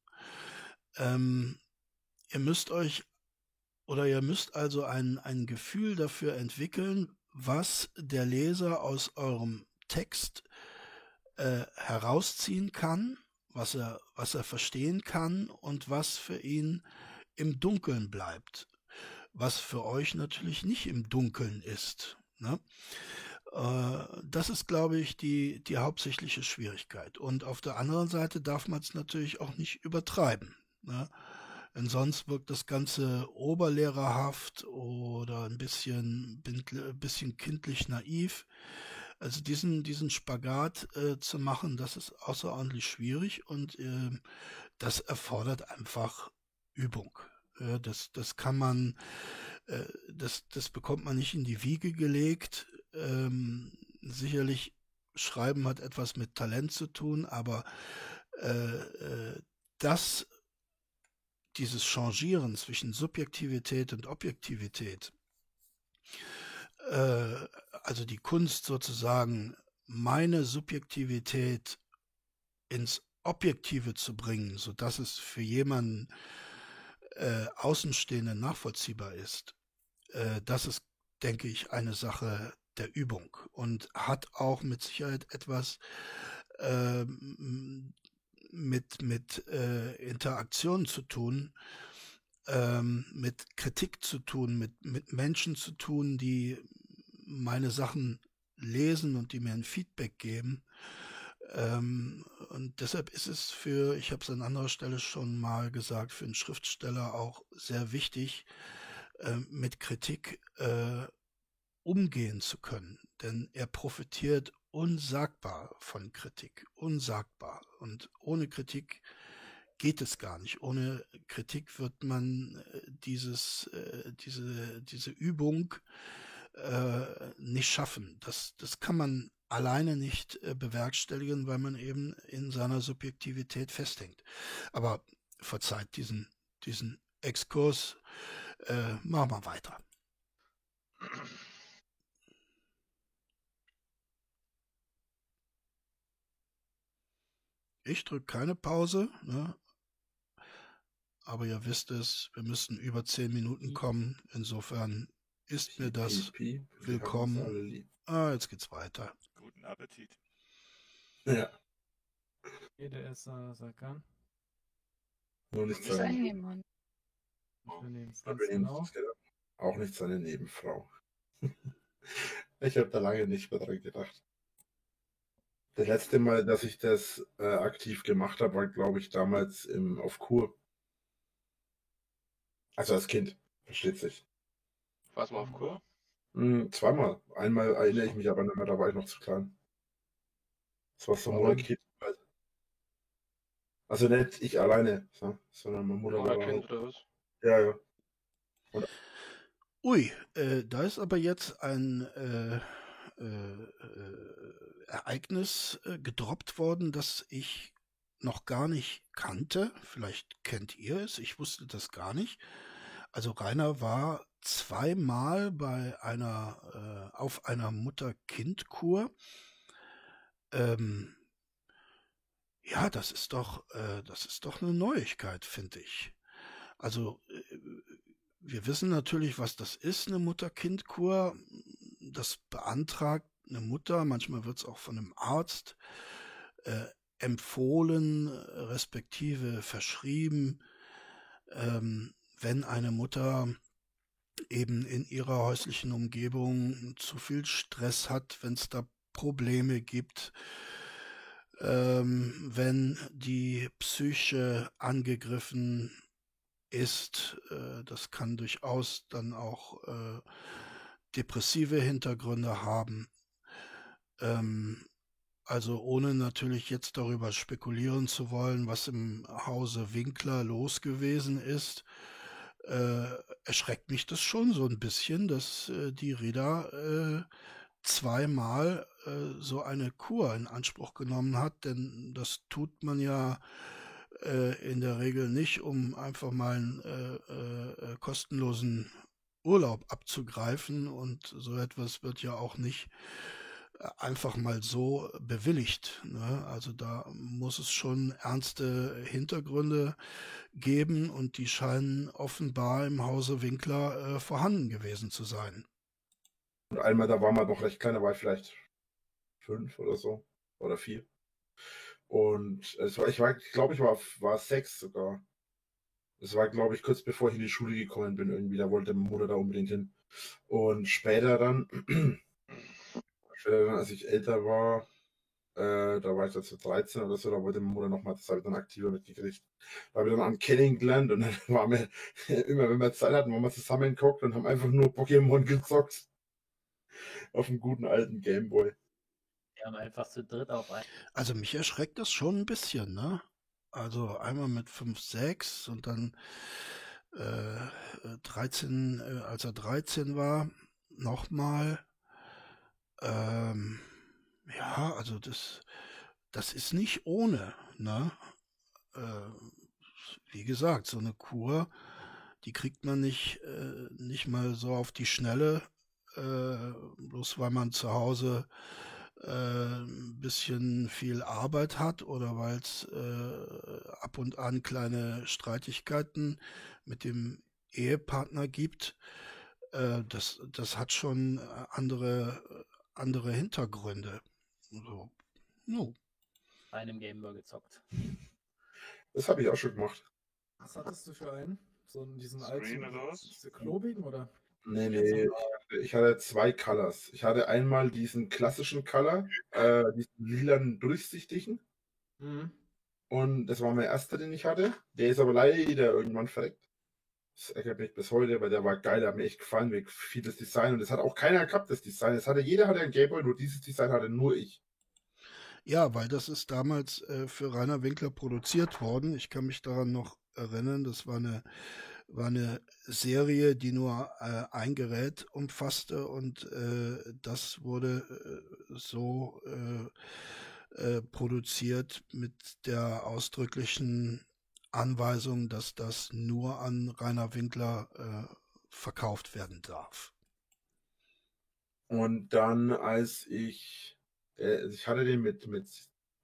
Ähm, ihr müsst euch oder ihr müsst also ein, ein Gefühl dafür entwickeln, was der Leser aus eurem Text äh, herausziehen kann, was er, was er verstehen kann und was für ihn im Dunkeln bleibt. Was für euch natürlich nicht im Dunkeln ist. Ne? Äh, das ist, glaube ich, die, die hauptsächliche Schwierigkeit. Und auf der anderen Seite darf man es natürlich auch nicht übertreiben. Ne? Denn sonst wirkt das Ganze oberlehrerhaft oder ein bisschen, ein bisschen kindlich naiv. Also diesen, diesen Spagat äh, zu machen, das ist außerordentlich schwierig und äh, das erfordert einfach Übung. Äh, das, das kann man, äh, das, das bekommt man nicht in die Wiege gelegt. Ähm, sicherlich Schreiben hat etwas mit Talent zu tun, aber äh, das, dieses Changieren zwischen Subjektivität und Objektivität, also die Kunst sozusagen, meine Subjektivität ins Objektive zu bringen, so dass es für jemanden äh, Außenstehenden nachvollziehbar ist, äh, das ist, denke ich, eine Sache der Übung und hat auch mit Sicherheit etwas äh, mit, mit äh, Interaktion zu tun, ähm, mit Kritik zu tun, mit, mit Menschen zu tun, die meine Sachen lesen und die mir ein Feedback geben. Ähm, und deshalb ist es für, ich habe es an anderer Stelle schon mal gesagt, für einen Schriftsteller auch sehr wichtig, äh, mit Kritik äh, umgehen zu können. Denn er profitiert unsagbar von Kritik, unsagbar. Und ohne Kritik geht es gar nicht. Ohne Kritik wird man äh, dieses, äh, diese, diese Übung äh, nicht schaffen. Das, das kann man alleine nicht äh, bewerkstelligen, weil man eben in seiner Subjektivität festhängt. Aber verzeiht diesen, diesen Exkurs, äh, machen wir weiter. Ich drücke keine Pause, ne? aber ihr wisst es, wir müssen über zehn Minuten kommen. Insofern ist mir das willkommen. Ah, jetzt geht's weiter. Guten Appetit. Ja. Jeder ist, was er kann. Nur nicht Ist seine, eingenommen. Wir nehmen es wir ganz nehmen genau. es genau. auch nicht seine Nebenfrau. ich habe da lange nicht mehr dran gedacht. Das letzte Mal, dass ich das äh, aktiv gemacht habe, war, glaube ich, damals im, auf Kur. Also als Kind, versteht sich. Warst du mal auf Kur? Hm, zweimal. Einmal erinnere ich mich aber nicht mehr, da war ich noch zu klein. Das war so? Kind. Also nicht ich alleine, so, sondern meine Mutter Oder war Kind oder was? Ja, ja. Ui, äh, da ist aber jetzt ein äh, äh, äh, Ereignis äh, gedroppt worden, das ich noch gar nicht kannte. Vielleicht kennt ihr es, ich wusste das gar nicht. Also Rainer war zweimal bei einer äh, auf einer Mutter-Kind-Kur. Ähm, ja, das ist doch, äh, das ist doch eine Neuigkeit, finde ich. Also äh, wir wissen natürlich, was das ist, eine Mutter-Kind-Kur. Das beantragt eine Mutter, manchmal wird es auch von einem Arzt äh, empfohlen, respektive verschrieben, ähm, wenn eine Mutter eben in ihrer häuslichen Umgebung zu viel Stress hat, wenn es da Probleme gibt, ähm, wenn die Psyche angegriffen ist, äh, das kann durchaus dann auch äh, depressive Hintergründe haben. Ähm, also ohne natürlich jetzt darüber spekulieren zu wollen, was im Hause Winkler los gewesen ist, äh, erschreckt mich das schon so ein bisschen, dass äh, die Reda äh, zweimal äh, so eine Kur in Anspruch genommen hat, denn das tut man ja äh, in der Regel nicht, um einfach mal einen äh, kostenlosen Urlaub abzugreifen und so etwas wird ja auch nicht einfach mal so bewilligt. Ne? Also da muss es schon ernste Hintergründe geben und die scheinen offenbar im Hause Winkler äh, vorhanden gewesen zu sein. Und einmal, da war man noch recht klein, da war ich vielleicht fünf oder so oder vier. Und es war, ich war, glaube, ich war, war sechs sogar. Es war, glaube ich, kurz bevor ich in die Schule gekommen bin, irgendwie, da wollte meine Mutter da unbedingt hin. Und später dann dann, als ich älter war, äh, da war ich dazu 13 oder so, da wollte meine Mutter nochmal, das habe ich dann aktiver mitgekriegt. Da habe ich dann an Kenning gelernt und dann waren wir immer, wenn wir Zeit hatten, waren wir zusammengeguckt und haben einfach nur Pokémon gezockt. Auf einem guten alten Gameboy. Wir haben einfach zu dritt auf ein. Also mich erschreckt das schon ein bisschen, ne? Also einmal mit 5, 6 und dann äh, 13, äh, als er 13 war, nochmal ähm, ja, also das, das ist nicht ohne, ne? Äh, wie gesagt, so eine Kur, die kriegt man nicht, äh, nicht mal so auf die Schnelle, äh, bloß weil man zu Hause äh, ein bisschen viel Arbeit hat oder weil es äh, ab und an kleine Streitigkeiten mit dem Ehepartner gibt. Äh, das, das hat schon andere andere Hintergründe. So. No. Einem Gameboy gezockt. Das habe ich auch schon gemacht. Was hattest du für einen? So einen, diesen alten, diese klobigen oder? Nee, nee, ich hatte zwei Colors. Ich hatte einmal diesen klassischen Color, äh, diesen lilanen durchsichtigen. Mhm. Und das war mein erster, den ich hatte. Der ist aber leider irgendwann verreckt. Das ärgert mich bis heute, weil der war geil, der hat mir echt gefallen, mir das Design und das hat auch keiner gehabt, das Design. Das hatte jeder hatte ein Gameboy, nur dieses Design hatte nur ich. Ja, weil das ist damals äh, für Rainer Winkler produziert worden. Ich kann mich daran noch erinnern, das war eine war eine Serie, die nur äh, ein Gerät umfasste und äh, das wurde äh, so äh, äh, produziert mit der ausdrücklichen Anweisung, dass das nur an Rainer Winkler äh, verkauft werden darf. Und dann, als ich, äh, ich hatte den mit, mit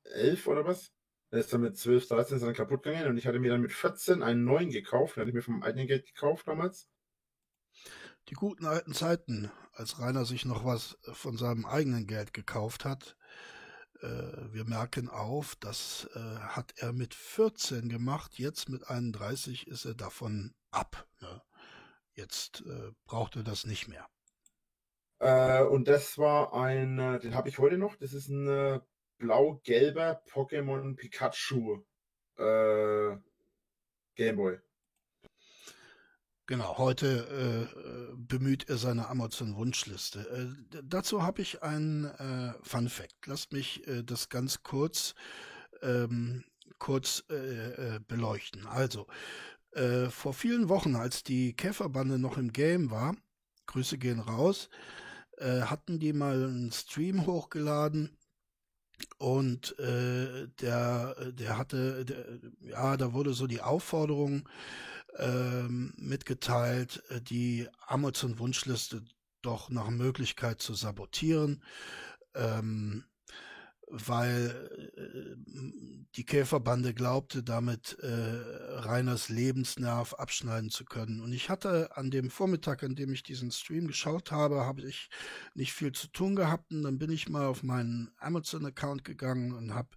elf oder was? Der ist dann mit 12, 13 ist dann kaputt gegangen und ich hatte mir dann mit 14 einen neuen gekauft. Den hatte ich mir vom eigenen Geld gekauft damals. Die guten alten Zeiten, als Rainer sich noch was von seinem eigenen Geld gekauft hat, wir merken auf, das äh, hat er mit 14 gemacht, jetzt mit 31 ist er davon ab. Ne? Jetzt äh, braucht er das nicht mehr. Äh, und das war ein, den habe ich heute noch, das ist ein äh, blau-gelber Pokémon Pikachu äh, Gameboy. Genau, heute äh, bemüht er seine Amazon-Wunschliste. Äh, dazu habe ich einen äh, Fun Fact. Lasst mich äh, das ganz kurz, ähm, kurz äh, äh, beleuchten. Also, äh, vor vielen Wochen, als die Käferbande noch im Game war, Grüße gehen raus, äh, hatten die mal einen Stream hochgeladen Und äh, der, der hatte, der, ja, da wurde so die Aufforderung ähm, mitgeteilt, äh, die Amazon-Wunschliste doch nach Möglichkeit zu sabotieren. Ähm, weil äh, die Käferbande glaubte, damit äh, Reiners Lebensnerv abschneiden zu können. Und ich hatte an dem Vormittag, an dem ich diesen Stream geschaut habe, habe ich nicht viel zu tun gehabt. Und dann bin ich mal auf meinen Amazon-Account gegangen und habe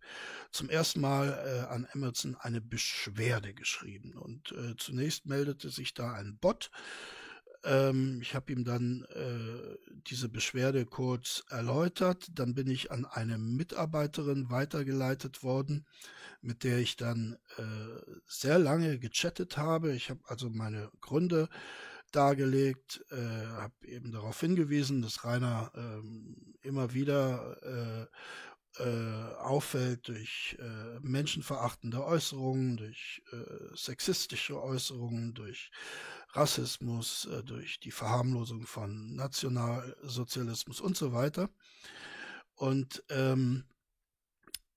zum ersten Mal äh, an Amazon eine Beschwerde geschrieben. Und äh, zunächst meldete sich da ein Bot, ähm, ich habe ihm dann äh, diese Beschwerde kurz erläutert. Dann bin ich an eine Mitarbeiterin weitergeleitet worden, mit der ich dann äh, sehr lange gechattet habe. Ich habe also meine Gründe dargelegt, äh, habe eben darauf hingewiesen, dass Rainer ähm, immer wieder äh, äh, auffällt durch äh, menschenverachtende Äußerungen, durch äh, sexistische Äußerungen, durch Rassismus, äh, durch die Verharmlosung von Nationalsozialismus und so weiter. Und ähm,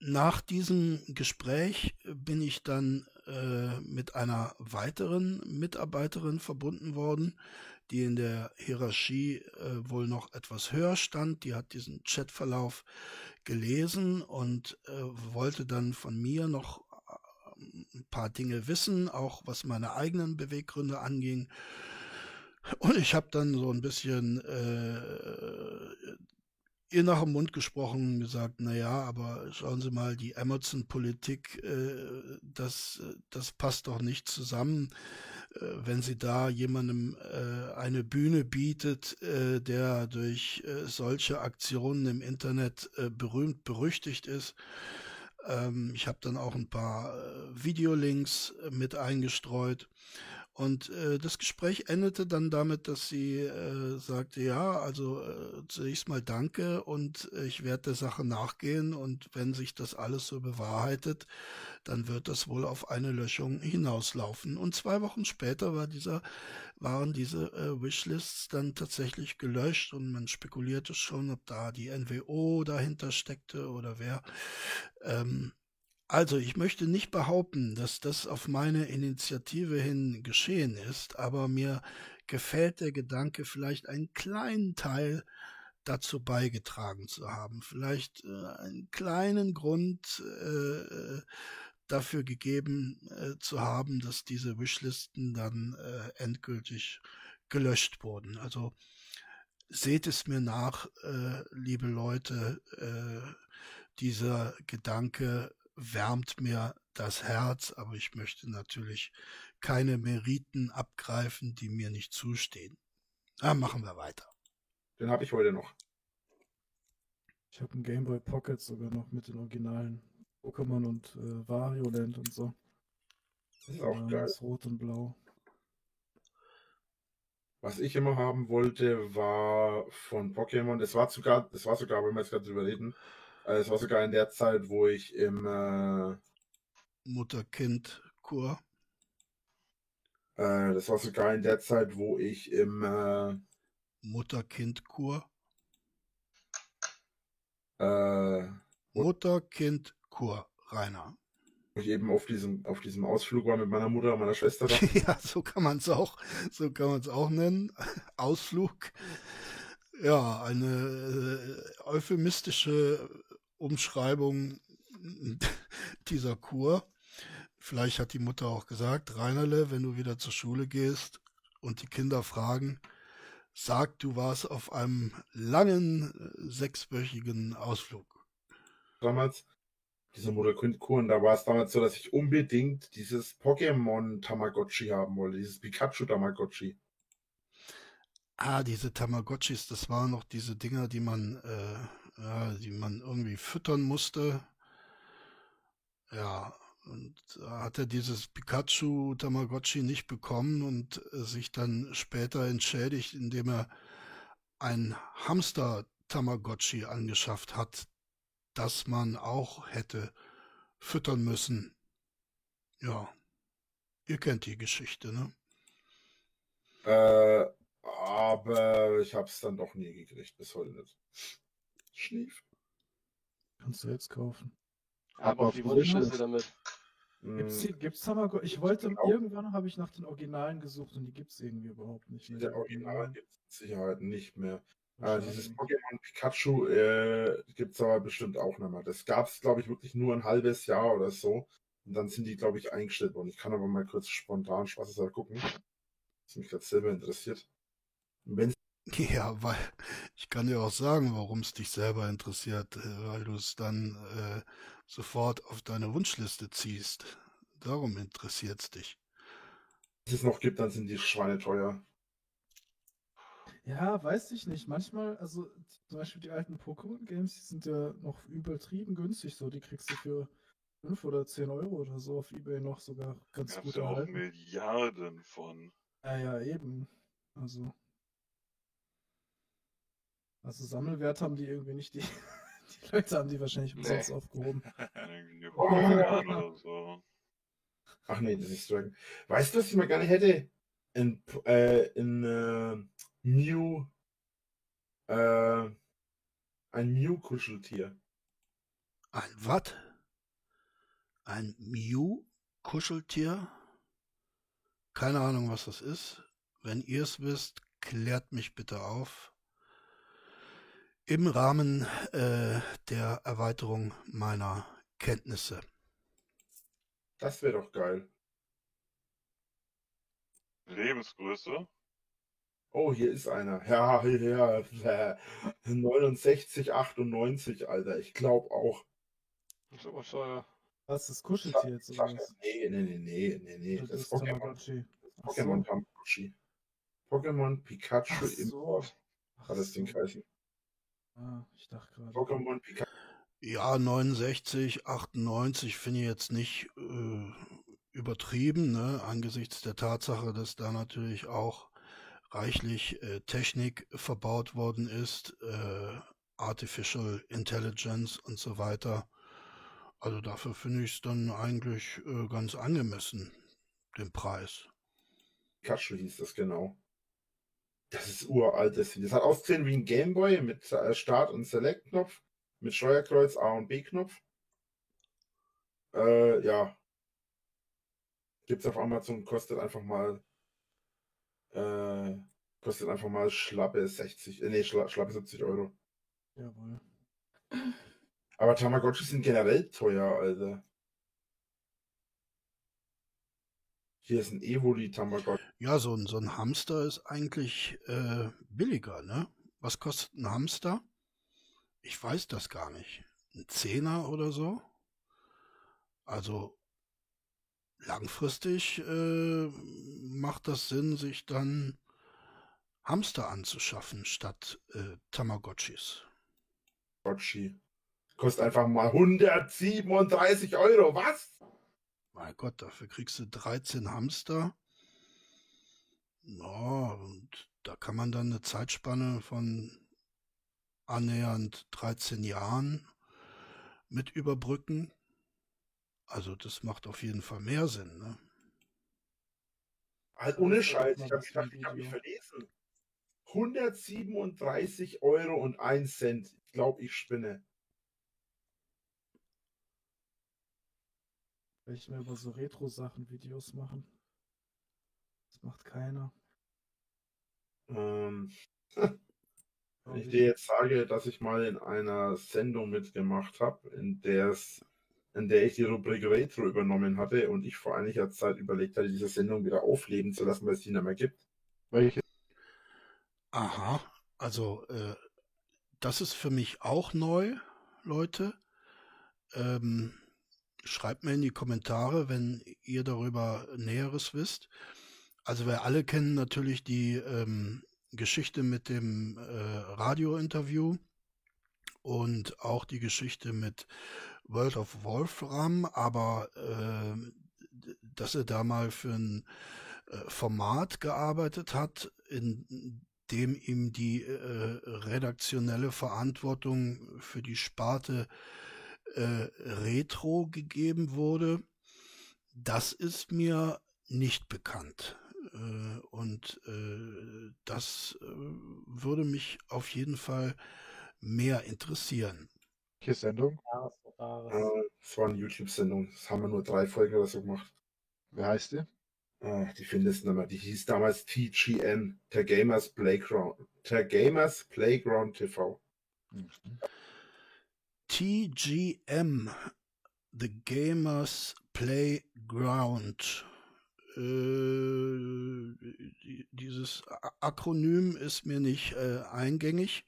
nach diesem Gespräch bin ich dann äh, mit einer weiteren Mitarbeiterin verbunden worden, die in der Hierarchie äh, wohl noch etwas höher stand. Die hat diesen Chatverlauf gelesen und äh, wollte dann von mir noch ein paar Dinge wissen, auch was meine eigenen Beweggründe anging. Und ich habe dann so ein bisschen äh, ihr nach dem Mund gesprochen, gesagt, na ja, aber schauen Sie mal, die Amazon-Politik, äh, das, das passt doch nicht zusammen, äh, wenn sie da jemandem äh, eine Bühne bietet, äh, der durch äh, solche Aktionen im Internet äh, berühmt berüchtigt ist. Ähm, ich habe dann auch ein paar äh, Videolinks äh, mit eingestreut. Und äh, das Gespräch endete dann damit, dass sie äh, sagte, ja, also äh, zunächst mal danke und ich werde der Sache nachgehen und wenn sich das alles so bewahrheitet, dann wird das wohl auf eine Löschung hinauslaufen. Und zwei Wochen später war dieser, waren diese äh, Wishlists dann tatsächlich gelöscht und man spekulierte schon, ob da die NWO dahinter steckte oder wer. Ähm, also, ich möchte nicht behaupten, dass das auf meine Initiative hin geschehen ist, aber mir gefällt der Gedanke, vielleicht einen kleinen Teil dazu beigetragen zu haben, vielleicht äh, einen kleinen Grund äh, dafür gegeben äh, zu haben, dass diese Wishlisten dann äh, endgültig gelöscht wurden. Also seht es mir nach, äh, liebe Leute, äh, dieser Gedanke wärmt mir das Herz, aber ich möchte natürlich keine Meriten abgreifen, die mir nicht zustehen. Na, machen wir weiter. Den habe ich heute noch. Ich habe einen Game Boy Pocket sogar noch mit den originalen Pokémon und äh, Wario Land und so. Das ist auch ähm, geil. Das Rot und Blau. Was ich immer haben wollte, war von Pokémon. Das war sogar, das war sogar, wenn wir jetzt gerade drüber reden, also es war sogar in der Zeit, wo ich im äh, Mutter-Kind-Kur. Äh, das war sogar in der Zeit, wo ich im äh, Mutter-Kind-Kur. Äh, Mutter-Kind-Kur, Rainer. Wo ich eben auf diesem, auf diesem Ausflug war mit meiner Mutter und meiner Schwester. ja, so kann man es auch, so kann man es auch nennen. Ausflug. Ja, eine äh, euphemistische Umschreibung dieser Kur. Vielleicht hat die Mutter auch gesagt, Reinerle, wenn du wieder zur Schule gehst und die Kinder fragen, sag, du warst auf einem langen sechswöchigen Ausflug. Damals, diese Mutter-Kind-Kuren, da war es damals so, dass ich unbedingt dieses Pokémon Tamagotchi haben wollte, dieses Pikachu Tamagotchi. Ah, diese Tamagotchis, das waren noch diese Dinger, die man äh, ja, die man irgendwie füttern musste. Ja, und da hat er dieses Pikachu Tamagotchi nicht bekommen und äh, sich dann später entschädigt, indem er ein Hamster Tamagotchi angeschafft hat, das man auch hätte füttern müssen. Ja, ihr kennt die Geschichte, ne? Äh, aber ich hab's dann doch nie gekriegt, bis heute nicht schlief. Kannst du jetzt kaufen. Aber auf die Wunschliste damit. Gibt's, die, gibt's Tamagotchi? Ich wollte, Genau. irgendwann habe ich nach den Originalen gesucht und die gibt's irgendwie überhaupt nicht mehr. Der Original gibt es mit Sicherheit nicht mehr. Äh, dieses. Pokémon Pikachu äh, gibt es aber bestimmt auch nicht mehr. Das gab es, glaube ich, wirklich nur ein halbes Jahr oder so. Und dann sind die, glaube ich, eingestellt worden. Ich kann aber mal kurz spontan spaßeshalber gucken. Was mich gerade selber interessiert. Wenn Ja, weil ich kann dir auch sagen, warum es dich selber interessiert, äh, weil du es dann äh, sofort auf deine Wunschliste ziehst. Darum interessiert es dich. es es noch gibt, dann sind die Schweine teuer. Ja, weiß ich nicht. Manchmal, also zum Beispiel die alten Pokémon-Games, die sind ja noch übertrieben günstig. So, die kriegst du für 5 oder 10 Euro oder so auf Ebay noch sogar ganz Gab's gut ja auch erhalten. Milliarden von. Ja, ja, eben. Also. Also Sammelwert haben die irgendwie nicht. Die, die Leute haben die wahrscheinlich umsonst aufgehoben. Irgendwie Jahren oder so. Ach nee, das ist Dragon. Weißt du, was ich mal gerne hätte? In, äh, in äh, Mew. Äh, ein Mew-Kuscheltier. Ein was? Ein Mew-Kuscheltier? Keine Ahnung, was das ist. Wenn ihr es wisst, klärt mich bitte auf. Im Rahmen äh, der Erweiterung meiner Kenntnisse. Das wäre doch geil. Lebensgröße. Oh, hier ist einer. Ja, ja, ja. 69, 98, Alter. Ich glaube auch. Das ist aber teuer. Was, das Kuscheltier jetzt oder was? nee, nee, nee, nee, nee, nee. Das Das ist Pokémon, so. Pokémon Tamagotchi. Pokémon Pikachu Ach im so. Ach Hat das Ding so. Ah, ich dachte gerade. Pokémon Pikachu. Ja, 69, 98 finde ich jetzt nicht äh, übertrieben, ne? angesichts der Tatsache, dass da natürlich auch reichlich äh, Technik verbaut worden ist, äh, Artificial Intelligence und so weiter. Also dafür finde ich es dann eigentlich äh, ganz angemessen, den Preis. Pikachu hieß das genau. Das ist uralt. Das, das hat ausgesehen wie ein Gameboy mit äh, Start- und Select-Knopf, mit Steuerkreuz A und B-Knopf. Äh, ja. Gibt's auf Amazon, kostet einfach mal äh, kostet einfach mal schlappe 60, äh, nee, schla, schlappe 70 Euro. Jawohl. Aber Tamagotchi sind generell teuer, Alter. Hier ist ein Evoli Tamagotchi. Ja, so ein, so ein Hamster ist eigentlich äh, billiger, ne? Was kostet ein Hamster? Ich weiß das gar nicht. Ein Zehner oder so? Also langfristig äh, macht das Sinn, sich dann Hamster anzuschaffen statt äh, Tamagotchis. Tamagotchi. Kostet einfach mal 137 Euro. Was? Mein Gott, dafür kriegst du 13 Hamster. Ja, und da kann man dann eine Zeitspanne von annähernd 13 Jahren mit überbrücken. Also das macht auf jeden Fall mehr Sinn. Ne? Halt ohne Scheiß. Ich habe ich habe mich verlesen. 137 Euro und 1 Cent. Ich glaube, ich spinne. Will ich mir über so Retro-Sachen Videos machen? Macht keiner. Ähm, wenn ich dir jetzt sage, dass ich mal in einer Sendung mitgemacht habe, in der es in der ich die Rubrik Retro übernommen hatte und ich vor einiger Zeit überlegt hatte, diese Sendung wieder aufleben zu lassen, weil es die nicht mehr gibt. Welche? Aha, also äh, das ist für mich auch neu, Leute. Ähm, schreibt mir in die Kommentare, wenn ihr darüber Näheres wisst. Also wir alle kennen natürlich die ähm, Geschichte mit dem äh, Radiointerview und auch die Geschichte mit World of Wolfram, aber äh, dass er da mal für ein äh, Format gearbeitet hat, in dem ihm die äh, redaktionelle Verantwortung für die Sparte äh, Retro gegeben wurde, das ist mir nicht bekannt. Äh, und äh, das äh, würde mich auf jeden Fall mehr interessieren. Welche Sendung? Rares. Äh, Das war eine YouTube-Sendung. Das haben wir nur drei Folgen oder so gemacht. Wer heißt die? Ah, die findest du nicht mehr. Die hieß damals TGN, der Gamers Playground. Der Gamers Playground TV. Mhm. TGM, The Gamers Playground. Äh, die- dieses Akronym ist mir nicht äh, eingängig,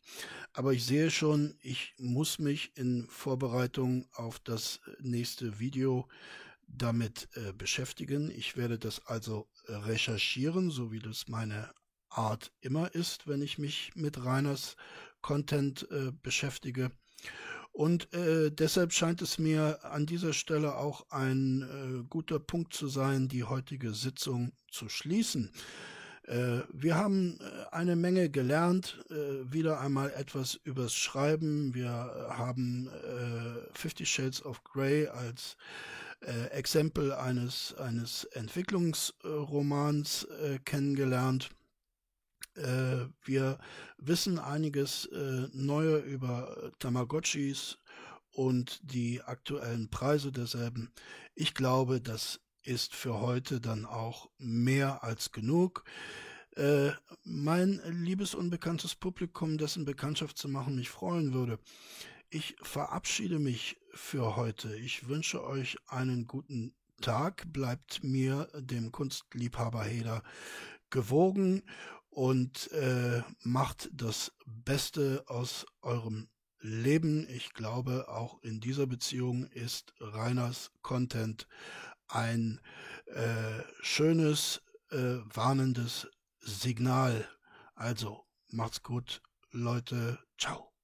aber ich sehe schon, ich muss mich in Vorbereitung auf das nächste Video damit äh, beschäftigen. Ich werde das also recherchieren, so wie das meine Art immer ist, wenn ich mich mit Reiners Content äh, beschäftige. Und äh, deshalb scheint es mir an dieser Stelle auch ein äh, guter Punkt zu sein, die heutige Sitzung zu schließen. Äh, wir haben äh, eine Menge gelernt, äh, wieder einmal etwas übers Schreiben. Wir haben äh, Fifty Shades of Grey als äh, Exempel eines, eines Entwicklungsromans äh, kennengelernt. Äh, wir wissen einiges äh, Neue über Tamagotchis und die aktuellen Preise derselben. Ich glaube, das ist für heute dann auch mehr als genug. Äh, mein liebes unbekanntes Publikum, dessen Bekanntschaft zu machen mich freuen würde. Ich verabschiede mich für heute. Ich wünsche euch einen guten Tag. Bleibt mir, dem Kunstliebhaber Heder, gewogen und äh, macht das Beste aus eurem Leben. Ich glaube, auch in dieser Beziehung ist Reiners Content ein äh, schönes, äh, warnendes Signal. Also macht's gut, Leute. Ciao.